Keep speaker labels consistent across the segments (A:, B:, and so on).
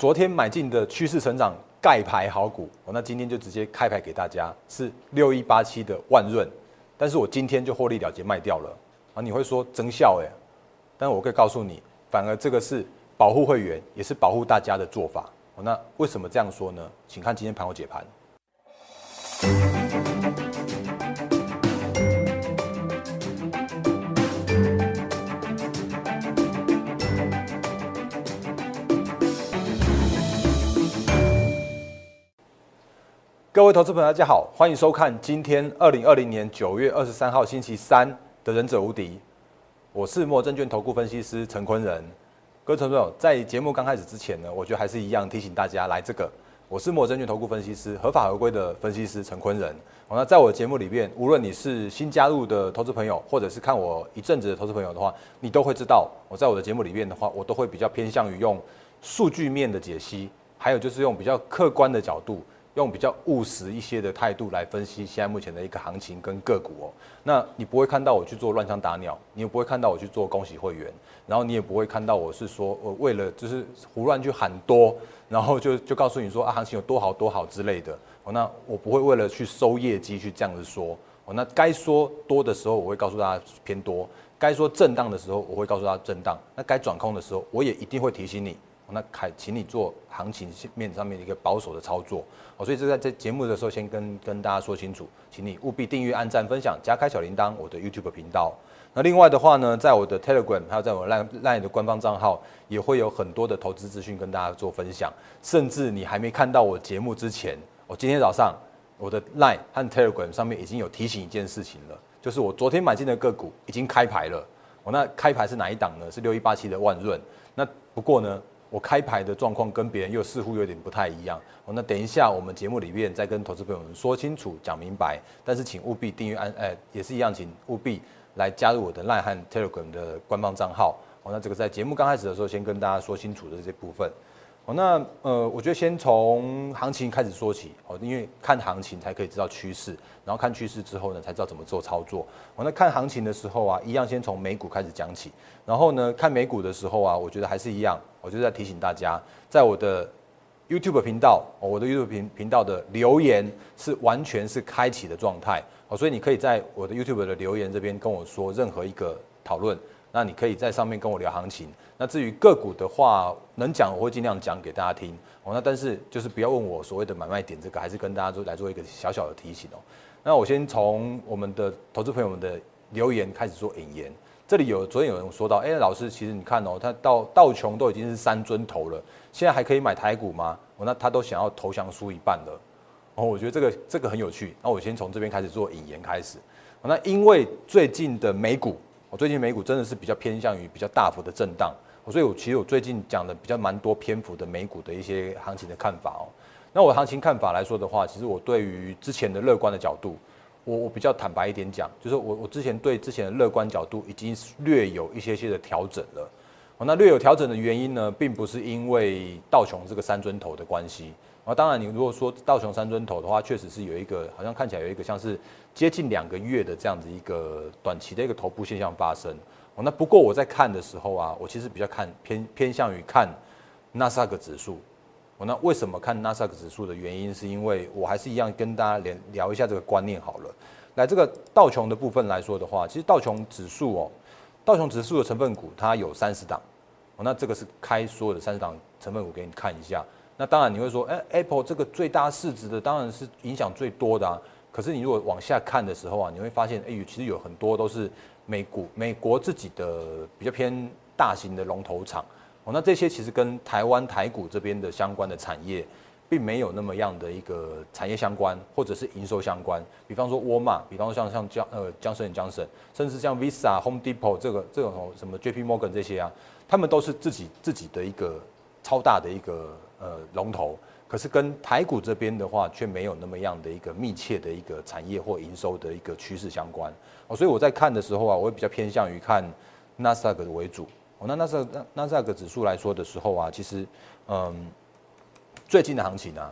A: 昨天买进的趋势成长盖牌好股，哦，那今天就直接开牌给大家，是六一八七的万润，但是我今天就获利了结卖掉了，啊，你会说增效哎，但我可以告诉你，反而这个是保护会员，也是保护大家的做法，那为什么这样说呢？请看今天盘后解盘。各位投资朋友，大家好，欢迎收看今天二零二零年九月二十三号星期三的《忍者无敌》，我是莫证券投顾分析师陈坤仁。各位投资朋友，在节目刚开始之前呢，我觉得还是一样提醒大家来这个，我是莫证券投顾分析师，合法合规的分析师陈坤仁。那在我的节目里面，无论你是新加入的投资朋友，或者是看我一阵子的投资朋友的话，你都会知道，我在我的节目里面的话，我都会比较偏向于用数据面的解析，还有就是用比较客观的角度。用比较务实一些的态度来分析现在目前的一个行情跟个股哦，那你不会看到我去做乱枪打鸟，你也不会看到我去做恭喜会员，然后你也不会看到我是说我为了就是胡乱去喊多，然后就就告诉你说啊行情有多好多好之类的哦，那我不会为了去收业绩去这样子说哦，那该说多的时候我会告诉大家偏多，该说震荡的时候我会告诉大家震荡，那该转空的时候我也一定会提醒你。那凯，请你做行情面上面一个保守的操作哦，所以这在这节目的时候先跟跟大家说清楚，请你务必订阅、按赞、分享、加开小铃铛，我的 YouTube 频道。那另外的话呢，在我的 Telegram 还有在我 Line Line 的官方账号，也会有很多的投资资讯跟大家做分享。甚至你还没看到我节目之前，我今天早上我的 Line 和 Telegram 上面已经有提醒一件事情了，就是我昨天买进的个股已经开牌了。我那开牌是哪一档呢？是六一八七的万润。那不过呢？我开牌的状况跟别人又似乎有点不太一样哦。那等一下我们节目里面再跟投资朋友们说清楚、讲明白。但是请务必订阅按，哎，也是一样，请务必来加入我的赖汉 Telegram 的官方账号哦。那这个在节目刚开始的时候先跟大家说清楚的这些部分。那呃，我觉得先从行情开始说起哦，因为看行情才可以知道趋势，然后看趋势之后呢，才知道怎么做操作。哦，那看行情的时候啊，一样先从美股开始讲起，然后呢，看美股的时候啊，我觉得还是一样，我就在提醒大家，在我的 YouTube 频道，哦，我的 YouTube 频频道的留言是完全是开启的状态，哦，所以你可以在我的 YouTube 的留言这边跟我说任何一个讨论。那你可以在上面跟我聊行情。那至于个股的话，能讲我会尽量讲给大家听哦。那但是就是不要问我所谓的买卖点这个，还是跟大家做来做一个小小的提醒哦。那我先从我们的投资朋友们的留言开始做引言。这里有昨天有人说到，哎，老师，其实你看哦，他到道琼都已经是三尊头了，现在还可以买台股吗？哦，那他都想要投降输一半了。哦，我觉得这个这个很有趣。那我先从这边开始做引言开始。那因为最近的美股。我最近美股真的是比较偏向于比较大幅的震荡，所以我其实我最近讲的比较蛮多篇幅的美股的一些行情的看法哦。那我行情看法来说的话，其实我对于之前的乐观的角度，我我比较坦白一点讲，就是我我之前对之前的乐观角度已经略有一些些的调整了。那略有调整的原因呢，并不是因为道琼这个三尊头的关系。啊，当然，你如果说道琼三尊头的话，确实是有一个，好像看起来有一个像是接近两个月的这样子一个短期的一个头部现象发生。哦，那不过我在看的时候啊，我其实比较看偏偏向于看纳斯达克指数。那为什么看纳斯达克指数的原因，是因为我还是一样跟大家连聊一下这个观念好了。来，这个道琼的部分来说的话，其实道琼指数哦，道琼指数的成分股它有三十档。哦，那这个是开所有的三十档成分股给你看一下。那当然你会说，哎，Apple 这个最大市值的当然是影响最多的啊。可是你如果往下看的时候啊，你会发现，哎，其实有很多都是美股、美国自己的比较偏大型的龙头厂哦。那这些其实跟台湾台股这边的相关的产业，并没有那么样的一个产业相关，或者是营收相关。比方说沃尔玛，比方说像像江呃江森江森，甚至像 Visa、Home Depot 这个这种什么 JP Morgan 这些啊，他们都是自己自己的一个超大的一个。呃，龙头，可是跟台股这边的话，却没有那么样的一个密切的一个产业或营收的一个趋势相关哦，所以我在看的时候啊，我会比较偏向于看纳斯达克为主哦。那纳斯纳纳斯达克指数来说的时候啊，其实嗯，最近的行情呢，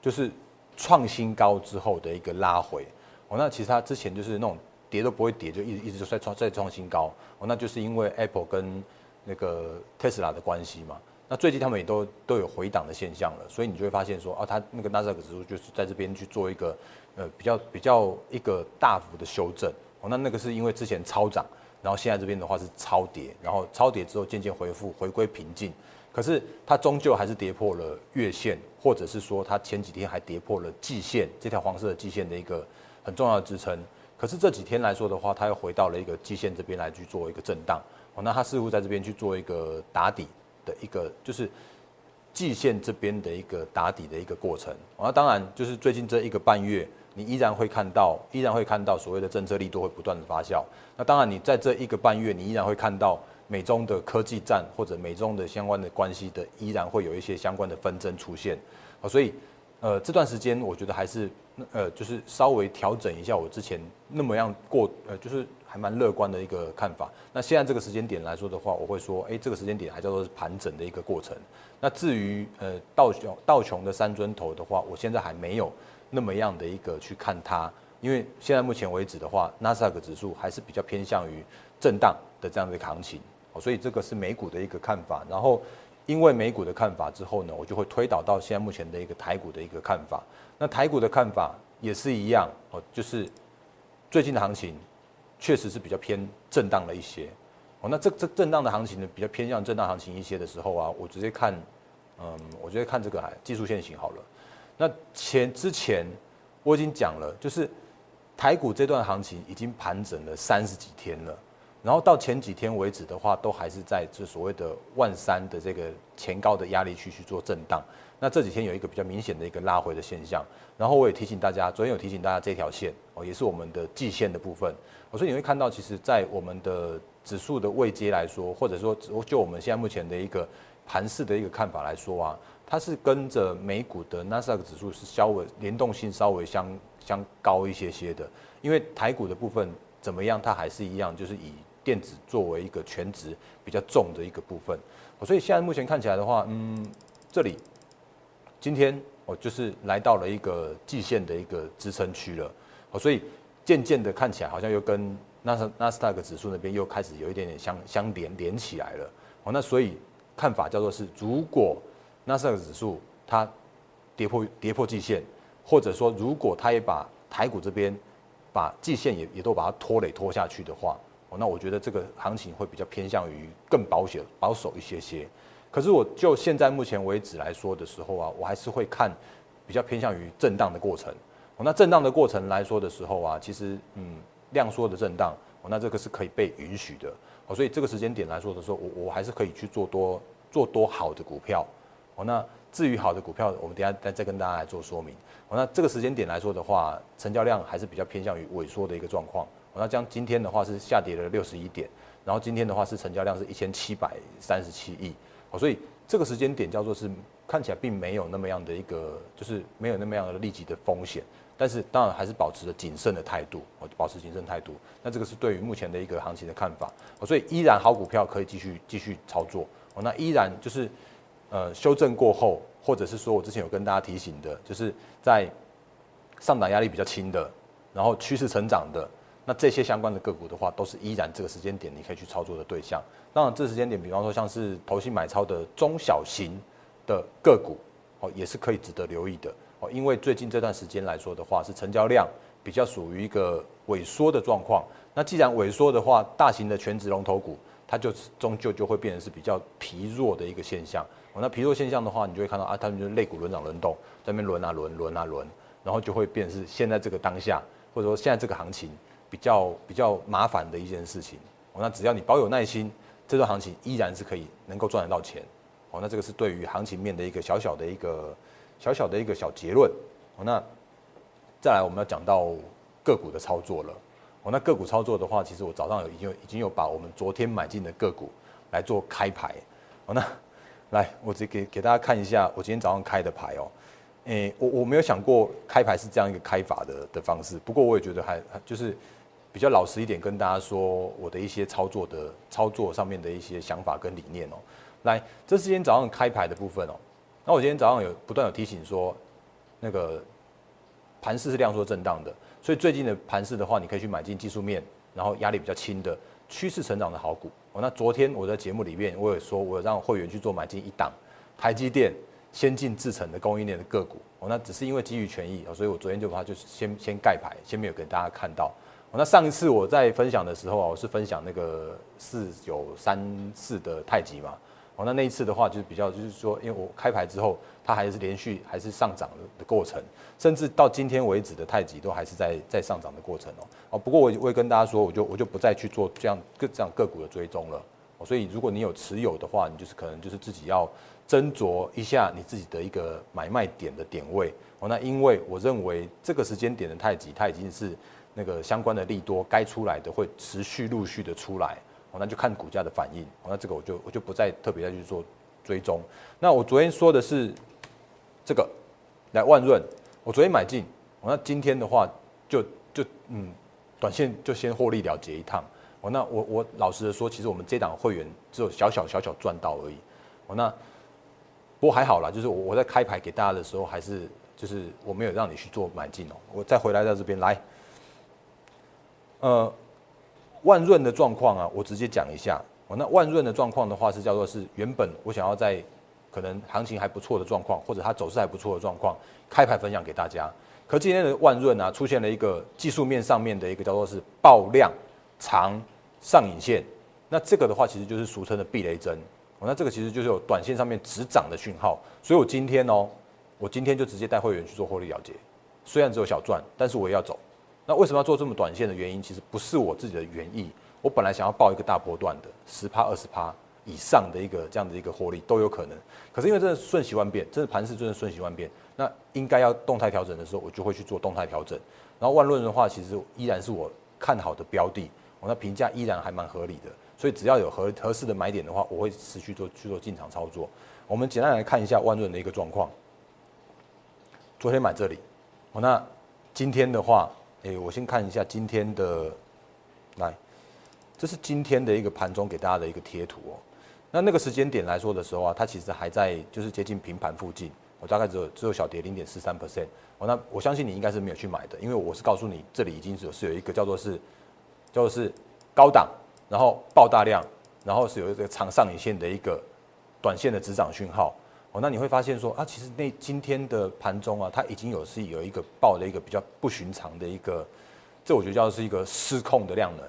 A: 就是创新高之后的一个拉回哦。那其实它之前就是那种跌都不会跌，就一直一直就在创在创新高哦。那就是因为 Apple 跟那个 Tesla 的关系嘛。那最近他们也都都有回档的现象了，所以你就会发现说，哦，它那个纳斯达克指数就是在这边去做一个呃比较比较一个大幅的修正。哦，那那个是因为之前超涨，然后现在这边的话是超跌，然后超跌之后渐渐恢复回归平静。可是它终究还是跌破了月线，或者是说它前几天还跌破了季线这条黄色的季线的一个很重要的支撑。可是这几天来说的话，它又回到了一个季线这边来去做一个震荡。哦，那它似乎在这边去做一个打底的一个，就是季线这边的一个打底的一个过程。那当然就是最近这一个半月，你依然会看到，依然会看到所谓的政策力度会不断的发酵。那当然你在这一个半月，你依然会看到。美中的科技战或者美中的相关的关系的，依然会有一些相关的纷争出现，啊，所以，呃，这段时间我觉得还是，呃，就是稍微调整一下我之前那么样过，呃，就是还蛮乐观的一个看法。那现在这个时间点来说的话，我会说，哎，这个时间点还叫做是盘整的一个过程。那至于呃道琼道琼的三尊头的话，我现在还没有那么样的一个去看它，因为现在目前为止的话，纳斯达克指数还是比较偏向于震荡的这样的一个行情。所以这个是美股的一个看法，然后因为美股的看法之后呢，我就会推导到现在目前的一个台股的一个看法。那台股的看法也是一样哦，就是最近的行情确实是比较偏震荡了一些哦。那这这震荡的行情呢，比较偏向震荡行情一些的时候啊，我直接看，嗯，我直接看这个技术线型好了。那前之前我已经讲了，就是台股这段行情已经盘整了三十几天了。然后到前几天为止的话，都还是在这所谓的万三的这个前高的压力区去做震荡。那这几天有一个比较明显的一个拉回的现象。然后我也提醒大家，昨天有提醒大家这条线哦，也是我们的季线的部分。所以你会看到，其实，在我们的指数的位阶来说，或者说就我们现在目前的一个盘势的一个看法来说啊，它是跟着美股的纳斯达克指数是稍微联动性稍微相相高一些些的。因为台股的部分怎么样，它还是一样，就是以电子作为一个全值比较重的一个部分，所以现在目前看起来的话，嗯，这里今天我就是来到了一个季线的一个支撑区了，所以渐渐的看起来好像又跟纳斯纳斯达克指数那边又开始有一点点相相连连起来了，哦，那所以看法叫做是，如果纳斯达克指数它跌破跌破季线，或者说如果它也把台股这边把季线也也都把它拖累拖下去的话。那我觉得这个行情会比较偏向于更保险、保守一些些。可是我就现在目前为止来说的时候啊，我还是会看比较偏向于震荡的过程。那震荡的过程来说的时候啊，其实嗯，量缩的震荡，那这个是可以被允许的。所以这个时间点来说的时候，我我还是可以去做多做多好的股票。哦，那至于好的股票，我们等下再再跟大家来做说明。哦，那这个时间点来说的话，成交量还是比较偏向于萎缩的一个状况。那将今天的话是下跌了六十一点，然后今天的话是成交量是一千七百三十七亿，哦，所以这个时间点叫做是看起来并没有那么样的一个，就是没有那么样的立即的风险，但是当然还是保持着谨慎的态度，哦，保持谨慎态度。那这个是对于目前的一个行情的看法，哦，所以依然好股票可以继续继续操作，哦，那依然就是呃修正过后，或者是说我之前有跟大家提醒的，就是在上档压力比较轻的，然后趋势成长的。那这些相关的个股的话，都是依然这个时间点你可以去操作的对象。那，这时间点，比方说像是投信买超的中小型的个股，哦，也是可以值得留意的哦。因为最近这段时间来说的话，是成交量比较属于一个萎缩的状况。那既然萎缩的话，大型的全职龙头股，它就终究就会变成是比较疲弱的一个现象。哦，那疲弱现象的话，你就会看到啊，他们就肋骨轮涨轮动，在那边轮啊轮轮啊轮，然后就会变成是现在这个当下，或者说现在这个行情。比较比较麻烦的一件事情，哦，那只要你保有耐心，这段行情依然是可以能够赚得到钱，哦，那这个是对于行情面的一个小小的一个小小的一个小结论，哦，那再来我们要讲到个股的操作了，哦，那个股操作的话，其实我早上有已经已经有把我们昨天买进的个股来做开牌，哦，那来我直接给给大家看一下我今天早上开的牌哦。诶，我我没有想过开牌是这样一个开法的的方式，不过我也觉得还就是。比较老实一点，跟大家说我的一些操作的操作上面的一些想法跟理念哦。来，这是今天早上开牌的部分哦。那我今天早上有不断有提醒说，那个盘势是量缩震荡的，所以最近的盘势的话，你可以去买进技术面，然后压力比较轻的趋势成长的好股。哦，那昨天我在节目里面我也说，我让会员去做买进一档台积电先进制程的供应链的个股。哦，那只是因为基于权益，所以我昨天就把它就是先先盖牌，先没有给大家看到。那上一次我在分享的时候啊，我是分享那个四九三四的太极嘛。哦，那那一次的话就是比较就是说，因为我开牌之后，它还是连续还是上涨的过程，甚至到今天为止的太极都还是在在上涨的过程哦。哦，不过我我会跟大家说，我就我就不再去做这样各这样个股的追踪了。哦，所以如果你有持有的话，你就是可能就是自己要斟酌一下你自己的一个买卖点的点位。哦，那因为我认为这个时间点的太极，它已经是那个相关的利多该出来的会持续陆续的出来。哦，那就看股价的反应。哦，那这个我就我就不再特别再去做追踪。那我昨天说的是这个，来万润，我昨天买进。哦，那今天的话就就嗯，短线就先获利了结一趟。哦，那我我老实的说，其实我们这档会员只有小小小小赚到而已。哦，那不过还好啦，就是我我在开牌给大家的时候，还是就是我没有让你去做买进哦。我再回来到这边来，呃。万润的状况啊，我直接讲一下。哦，那万润的状况的话是叫做是原本我想要在可能行情还不错的状况，或者它走势还不错的状况，开牌分享给大家。可今天的万润啊，出现了一个技术面上面的一个叫做是爆量长上影线。那这个的话其实就是俗称的避雷针。哦，那这个其实就是有短线上面止涨的讯号。所以我今天哦，我今天就直接带会员去做获利了结。虽然只有小赚，但是我也要走。那为什么要做这么短线的原因，其实不是我自己的原意。我本来想要报一个大波段的十趴、二十趴以上的一个这样的一个获利都有可能。可是因为真的瞬息万变，真的盘势真的瞬息万变，那应该要动态调整的时候，我就会去做动态调整。然后万润的话，其实依然是我看好的标的，我那评价依然还蛮合理的。所以只要有合合适的买点的话，我会持续做去做进场操作。我们简单来看一下万润的一个状况。昨天买这里，我，那今天的话。哎，我先看一下今天的，来，这是今天的一个盘中给大家的一个贴图哦。那那个时间点来说的时候啊，它其实还在就是接近平盘附近，我大概只有只有小跌零点四三 percent。哦，那我相信你应该是没有去买的，因为我是告诉你这里已经是有是有一个叫做是叫做是高档，然后爆大量，然后是有一个长上影线的一个短线的止涨讯号。哦，那你会发现说啊，其实那今天的盘中啊，它已经有是有一个爆了一个比较不寻常的一个，这我觉得叫是一个失控的量能。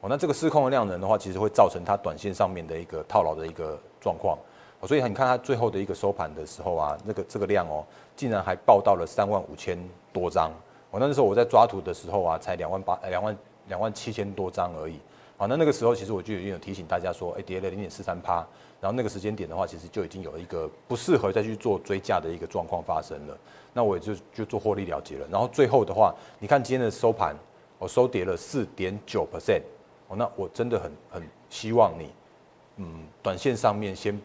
A: 哦，那这个失控的量能的话，其实会造成它短线上面的一个套牢的一个状况。哦，所以你看它最后的一个收盘的时候啊，那个这个量哦，竟然还爆到了三万五千多张。哦，那时候我在抓图的时候啊，才两万八两万两万七千多张而已。好，那那个时候其实我就已经有提醒大家说，哎，跌了零点四三趴，然后那个时间点的话，其实就已经有一个不适合再去做追价的一个状况发生了。那我也就就做获利了结了。然后最后的话，你看今天的收盘，我收跌了四点九 percent。哦，那我真的很很希望你，嗯，短线上面先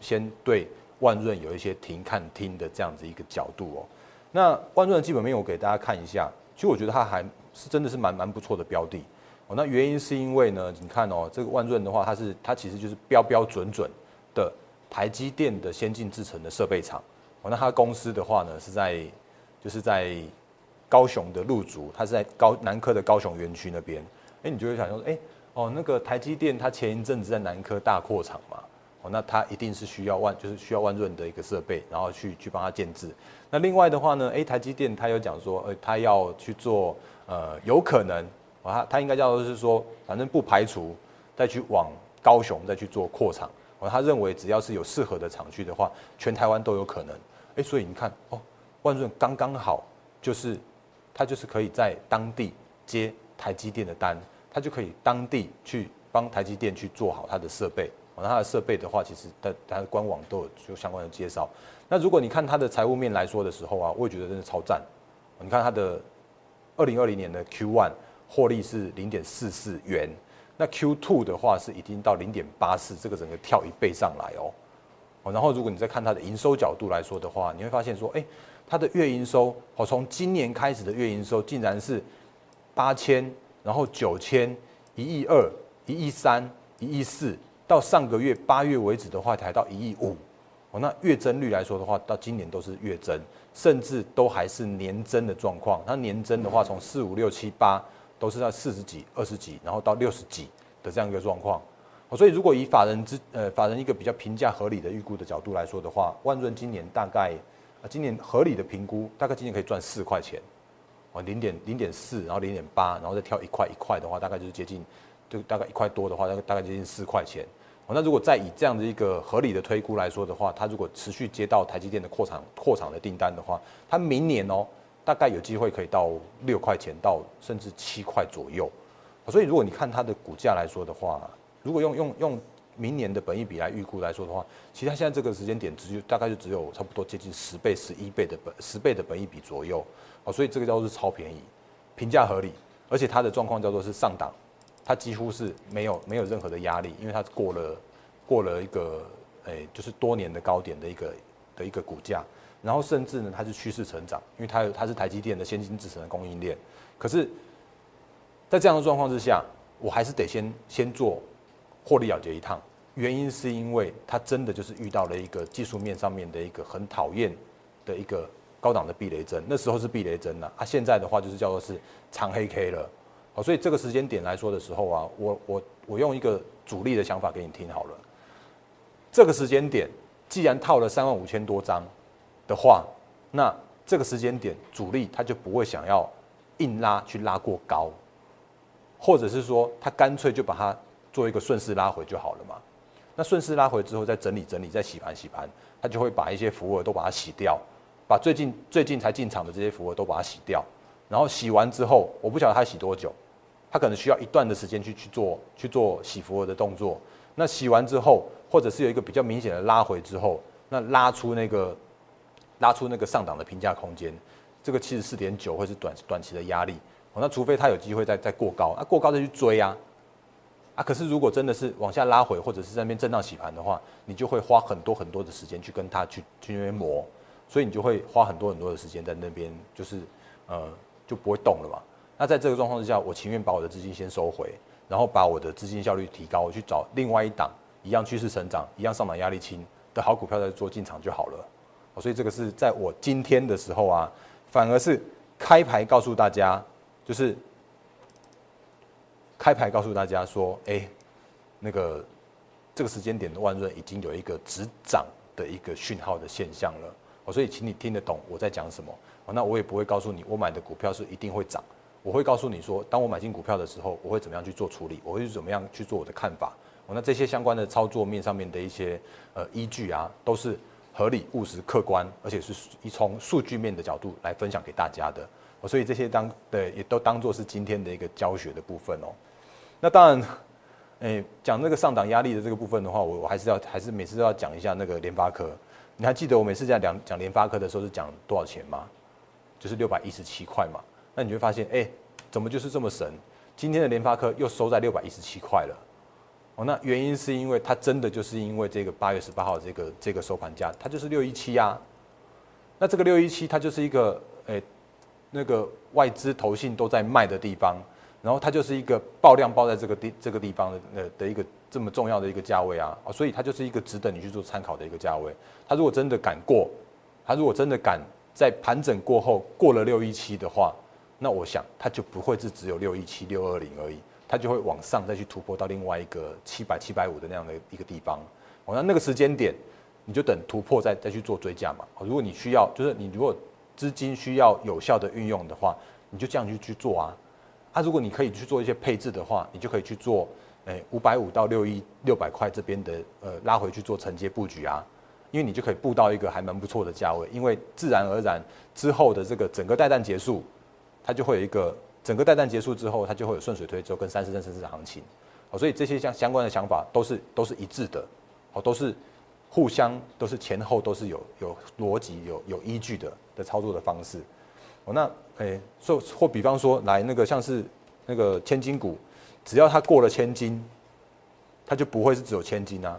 A: 先对万润有一些停看听的这样子一个角度哦。那万润的基本面我给大家看一下，其实我觉得它还是真的是蛮蛮不错的标的。哦，那原因是因为呢，你看哦，这个万润的话，它是它其实就是标标准准的台积电的先进制程的设备厂。哦，那它公司的话呢，是在就是在高雄的鹿竹，它是在高南科的高雄园区那边。哎，你就会想说，哎，哦，那个台积电它前一阵子在南科大扩厂嘛，哦，那它一定是需要万就是需要万润的一个设备，然后去去帮它建制。那另外的话呢，哎，台积电它有讲说，呃，它要去做，呃，有可能。他他应该叫做是说，反正不排除再去往高雄再去做扩厂。哦，他认为只要是有适合的厂区的话，全台湾都有可能。哎，所以你看哦，万润刚刚好就是他就是可以在当地接台积电的单，他就可以当地去帮台积电去做好他的设备。哦，那他的设备的话，其实他他的官网都有就相关的介绍。那如果你看它的财务面来说的时候啊，我也觉得真的超赞。你看它的二零二零年的 Q one。获利是零点四四元，那 Q two 的话是已经到零点八四，这个整个跳一倍上来哦。哦，然后如果你再看它的营收角度来说的话，你会发现说，哎，它的月营收，哦，从今年开始的月营收竟然是八千，然后九千，一亿二，一亿三，一亿四，到上个月八月为止的话，才到一亿五。哦，那月增率来说的话，到今年都是月增，甚至都还是年增的状况。它年增的话，从四五六七八。都是在四十几、二十几，然后到六十几的这样一个状况。所以如果以法人之呃法人一个比较评价合理的预估的角度来说的话，万润今年大概啊今年合理的评估大概今年可以赚四块钱，哦零点零点四，然后零点八，然后再跳一块一块的话，大概就是接近就大概一块多的话，大概大概接近四块钱。哦，那如果再以这样的一个合理的推估来说的话，它如果持续接到台积电的扩厂扩厂的订单的话，它明年哦大概有机会可以到六块钱到甚至七块左右。所以如果你看它的股价来说的话，如果用用用明年的本益比来预估来说的话，其实它现在这个时间点只有大概就只有差不多接近十倍、十一倍的本十倍的本益比左右，哦，所以这个叫做是超便宜，评价合理，而且它的状况叫做是上档，它几乎是没有没有任何的压力，因为它过了过了一个诶就是多年的高点的一个的一个股价，然后甚至呢它是趋势成长，因为它它是台积电的先进制程的供应链，可是，在这样的状况之下，我还是得先先做。获利了结一趟，原因是因为它真的就是遇到了一个技术面上面的一个很讨厌的一个高档的避雷针，那时候是避雷针呐，啊，现在的话就是叫做是长黑 K 了，好，所以这个时间点来说的时候啊，我我我用一个主力的想法给你听好了，这个时间点既然套了三万五千多张的话，那这个时间点主力他就不会想要硬拉去拉过高，或者是说他干脆就把它。做一个顺势拉回就好了嘛。那顺势拉回之后，再整理整理，再洗盘洗盘，他就会把一些浮额都把它洗掉，把最近最近才进场的这些浮额都把它洗掉。然后洗完之后，我不晓得他洗多久，他可能需要一段的时间去去做去做洗浮额的动作。那洗完之后，或者是有一个比较明显的拉回之后，那拉出那个拉出那个上档的评价空间，这个七十四点九会是短短期的压力。那除非它有机会再再过高，那过高再去追啊。啊，可是如果真的是往下拉回，或者是在那边震荡洗盘的话，你就会花很多很多的时间去跟它去去那边磨，所以你就会花很多很多的时间在那边，就是呃就不会动了嘛。那在这个状况之下，我情愿把我的资金先收回，然后把我的资金效率提高，我去找另外一档一样趋势成长、一样上涨压力轻的好股票再做进场就好了。所以这个是在我今天的时候啊，反而是开牌告诉大家，就是。开牌告诉大家说，哎，那个这个时间点的万润已经有一个止涨的一个讯号的现象了，哦，所以请你听得懂我在讲什么，哦，那我也不会告诉你我买的股票是一定会涨，我会告诉你说，当我买进股票的时候，我会怎么样去做处理，我会怎么样去做我的看法，哦，那这些相关的操作面上面的一些呃依据啊，都是合理、务实、客观，而且是一从数据面的角度来分享给大家的，所以这些当对也都当做是今天的一个教学的部分哦。那当然，诶，讲那个上档压力的这个部分的话，我我还是要还是每次都要讲一下那个联发科。你还记得我每次在讲讲联发科的时候是讲多少钱吗？就是六百一十七块嘛。那你会发现，哎，怎么就是这么神？今天的联发科又收在六百一十七块了。哦，那原因是因为它真的就是因为这个八月十八号这个这个收盘价，它就是六一七啊。那这个六一七它就是一个诶，那个外资投信都在卖的地方。然后它就是一个爆量爆在这个地这个地方的呃的一个这么重要的一个价位啊，所以它就是一个值得你去做参考的一个价位。它如果真的敢过，它如果真的敢在盘整过后过了六一七的话，那我想它就不会是只有六一七六二零而已，它就会往上再去突破到另外一个七百七百五的那样的一个地方。哦，那那个时间点你就等突破再再去做追加嘛。如果你需要就是你如果资金需要有效的运用的话，你就这样去去做啊。啊如果你可以去做一些配置的话，你就可以去做，诶五百五到六一六百块这边的呃拉回去做承接布局啊，因为你就可以布到一个还蛮不错的价位，因为自然而然之后的这个整个带弹结束，它就会有一个整个带弹结束之后，它就会有顺水推舟跟三十正升势行情，好，所以这些相相关的想法都是都是一致的，好，都是互相都是前后都是有有逻辑有有依据的的操作的方式。哦，那诶，说或比方说，来那个像是那个千金股，只要它过了千金，它就不会是只有千金啊。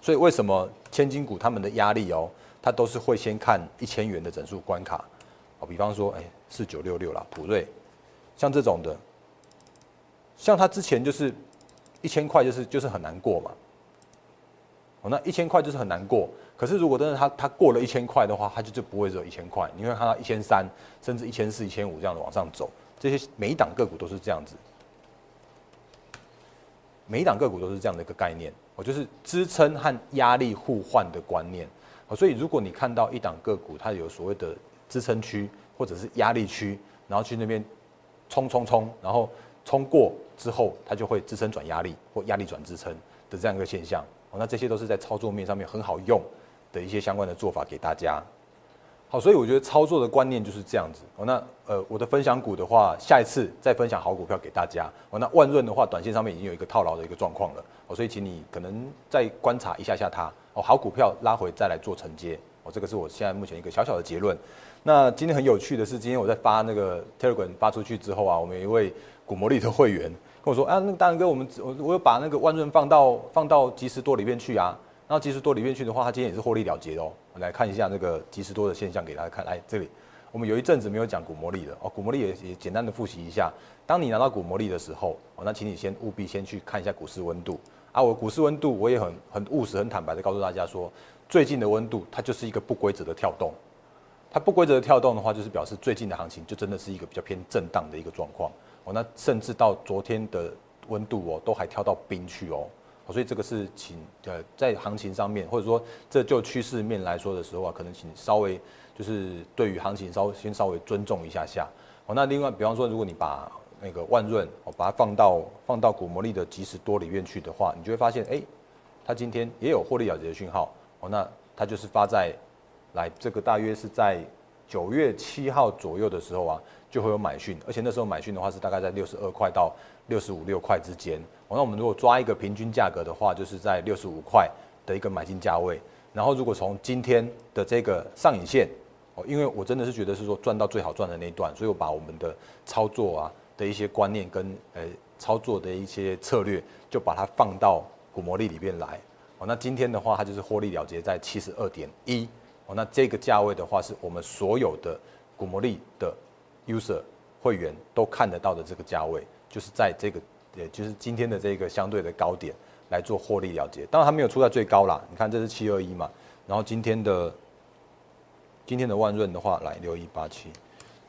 A: 所以为什么千金股他们的压力哦，它都是会先看一千元的整数关卡。哦，比方说，哎，四九六六啦，普瑞，像这种的，像他之前就是一千块，就是就是很难过嘛。哦，那一千块就是很难过。可是，如果真的他他过了一千块的话，他就就不会只有一千块，你会看到一千三，甚至一千四、一千五这样的往上走。这些每一档个股都是这样子。每一档个股都是这样的一个概念，我就是支撑和压力互换的观念。所以如果你看到一档个股它有所谓的支撑区或者是压力区，然后去那边冲冲冲，然后冲过之后，它就会支撑转压力或压力转支撑的这样一个现象。哦，那这些都是在操作面上面很好用的一些相关的做法给大家。好，所以我觉得操作的观念就是这样子。哦，那呃，我的分享股的话，下一次再分享好股票给大家。哦，那万润的话，短线上面已经有一个套牢的一个状况了。哦，所以请你可能再观察一下下它。哦，好股票拉回再来做承接。哦，这个是我现在目前一个小小的结论。那今天很有趣的是，今天我在发那个 Telegram 发出去之后啊，我们一位古魔力的会员跟我说啊，那个大仁哥，我们我我有把那个万润放到放到即时多里面去啊。然后即时多里面去的话，他今天也是获利了结哦。我来看一下那个即时多的现象给大家看。来这里，我们有一阵子没有讲股魔力了哦。股魔力也也简单的复习一下。当你拿到股魔力的时候，哦，那请你先务必先去看一下股市温度啊。我股市温度我也很很务实、很坦白的告诉大家说，最近的温度它就是一个不规则的跳动。它不规则的跳动的话，就是表示最近的行情就真的是一个比较偏震荡的一个状况哦。那甚至到昨天的温度哦，都还跳到冰去哦。所以这个是请呃在行情上面，或者说这就趋势面来说的时候啊，可能请稍微就是对于行情稍先稍微尊重一下下。哦，那另外比方说，如果你把那个万润哦把它放到放到股魔力的即时多里面去的话，你就会发现，哎，它今天也有获利了结的讯号。哦，那它就是发在来这个大约是在九月七号左右的时候啊，就会有买讯，而且那时候买讯的话是大概在六十二块到六十五六块之间。那我们如果抓一个平均价格的话，就是在六十五块的一个买进价位。然后如果从今天的这个上影线，哦，因为我真的是觉得是说赚到最好赚的那一段，所以我把我们的操作啊的一些观念跟呃操作的一些策略，就把它放到股魔力里面来。哦，那今天的话，它就是获利了结在七十二点一。哦，那这个价位的话，是我们所有的股魔力的 user 会员都看得到的这个价位，就是在这个。也就是今天的这个相对的高点来做获利了结，当然它没有出在最高啦。你看这是七二一嘛，然后今天的今天的万润的话，来六一八七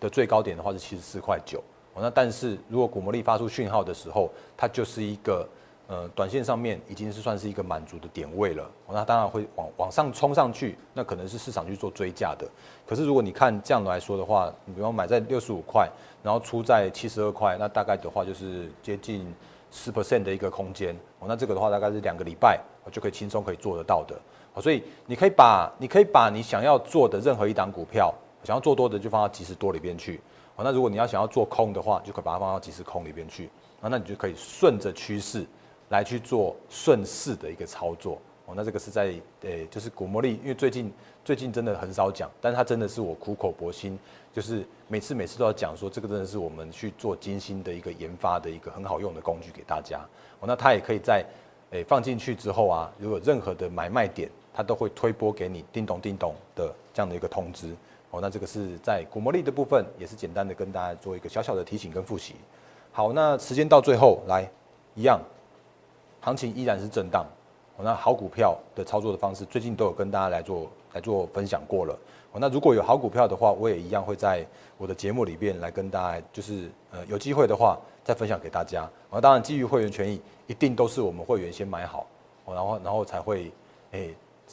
A: 的最高点的话是七十四块九。那但是如果股魔力发出讯号的时候，它就是一个。呃，短线上面已经是算是一个满足的点位了，那当然会往往上冲上去，那可能是市场去做追价的。可是如果你看这样来说的话，你比方买在六十五块，然后出在七十二块，那大概的话就是接近十 percent 的一个空间。哦，那这个的话大概是两个礼拜我就可以轻松可以做得到的。好所以你可以把你可以把你想要做的任何一档股票，想要做多的就放到即时多里边去。好，那如果你要想要做空的话，就可以把它放到即时空里边去。啊，那你就可以顺着趋势。来去做顺势的一个操作哦，那这个是在呃，就是股魔力，因为最近最近真的很少讲，但是它真的是我苦口婆心，就是每次每次都要讲说，这个真的是我们去做精心的一个研发的一个很好用的工具给大家哦。那它也可以在诶放进去之后啊，如果任何的买卖点，它都会推播给你叮咚叮咚的这样的一个通知哦。那这个是在股魔力的部分，也是简单的跟大家做一个小小的提醒跟复习。好，那时间到最后来一样。行情依然是震荡，那好股票的操作的方式，最近都有跟大家来做来做分享过了。那如果有好股票的话，我也一样会在我的节目里边来跟大家，就是呃有机会的话再分享给大家。啊，当然基于会员权益，一定都是我们会员先买好，然后然后才会，哎，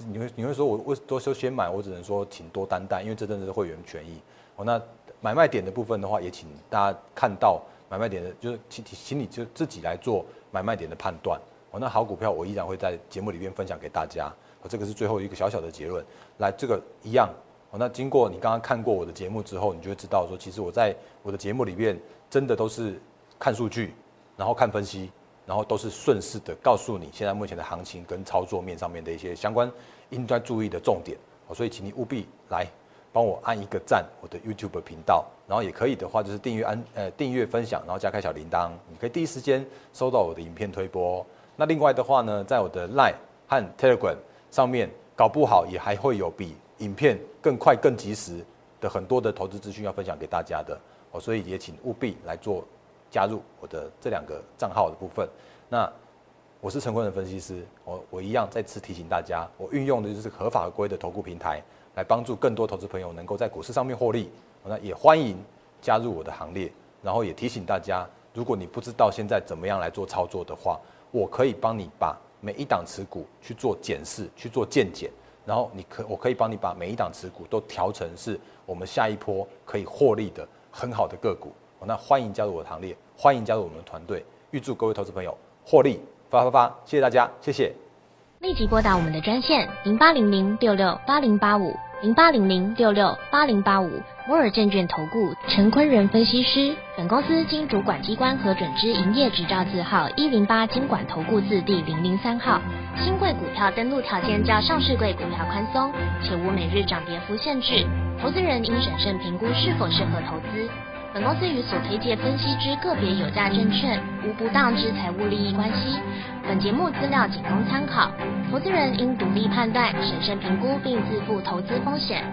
A: 你会你会说我为多说先买，我只能说请多担待，因为这真的是会员权益。哦，那买卖点的部分的话，也请大家看到买卖点的，就是请请你就自己来做买卖点的判断。哦，那好股票我依然会在节目里面分享给大家。哦，这个是最后一个小小的结论。来，这个一样。哦，那经过你刚刚看过我的节目之后，你就会知道说，其实我在我的节目里面真的都是看数据，然后看分析，然后都是顺势的告诉你现在目前的行情跟操作面上面的一些相关应该注意的重点。哦，所以请你务必来帮我按一个赞，我的 YouTube 频道，然后也可以的话就是订阅按呃订阅分享，然后加开小铃铛，你可以第一时间收到我的影片推播。那另外的话呢，在我的 Line 和 Telegram 上面，搞不好也还会有比影片更快、更及时的很多的投资资讯要分享给大家的哦，所以也请务必来做加入我的这两个账号的部分。那我是陈坤的分析师，我我一样再次提醒大家，我运用的就是合法合规的投顾平台，来帮助更多投资朋友能够在股市上面获利。那也欢迎加入我的行列，然后也提醒大家，如果你不知道现在怎么样来做操作的话，我可以帮你把每一档持股去做检视、去做鉴检，然后你可我可以帮你把每一档持股都调成是我们下一波可以获利的很好的个股。那欢迎加入我的行列，欢迎加入我们的团队，预祝各位投资朋友获利发发发！谢谢大家，谢谢。
B: 立即拨打我们的专线零八零零六六八零八五零八零零六六八零八五摩尔证券投顾陈坤仁分析师。本公司经主管机关核准之营业执照字号一零八经管投顾字第零零三号。新贵股票登录条件较上市贵股票宽松，且无每日涨跌幅限制。投资人应审慎评估是否适合投资。本公司与所推介分析之个别有价证券无不当之财务利益关系。本节目资料仅供参考，投资人应独立判断、审慎评估并自负投资风险。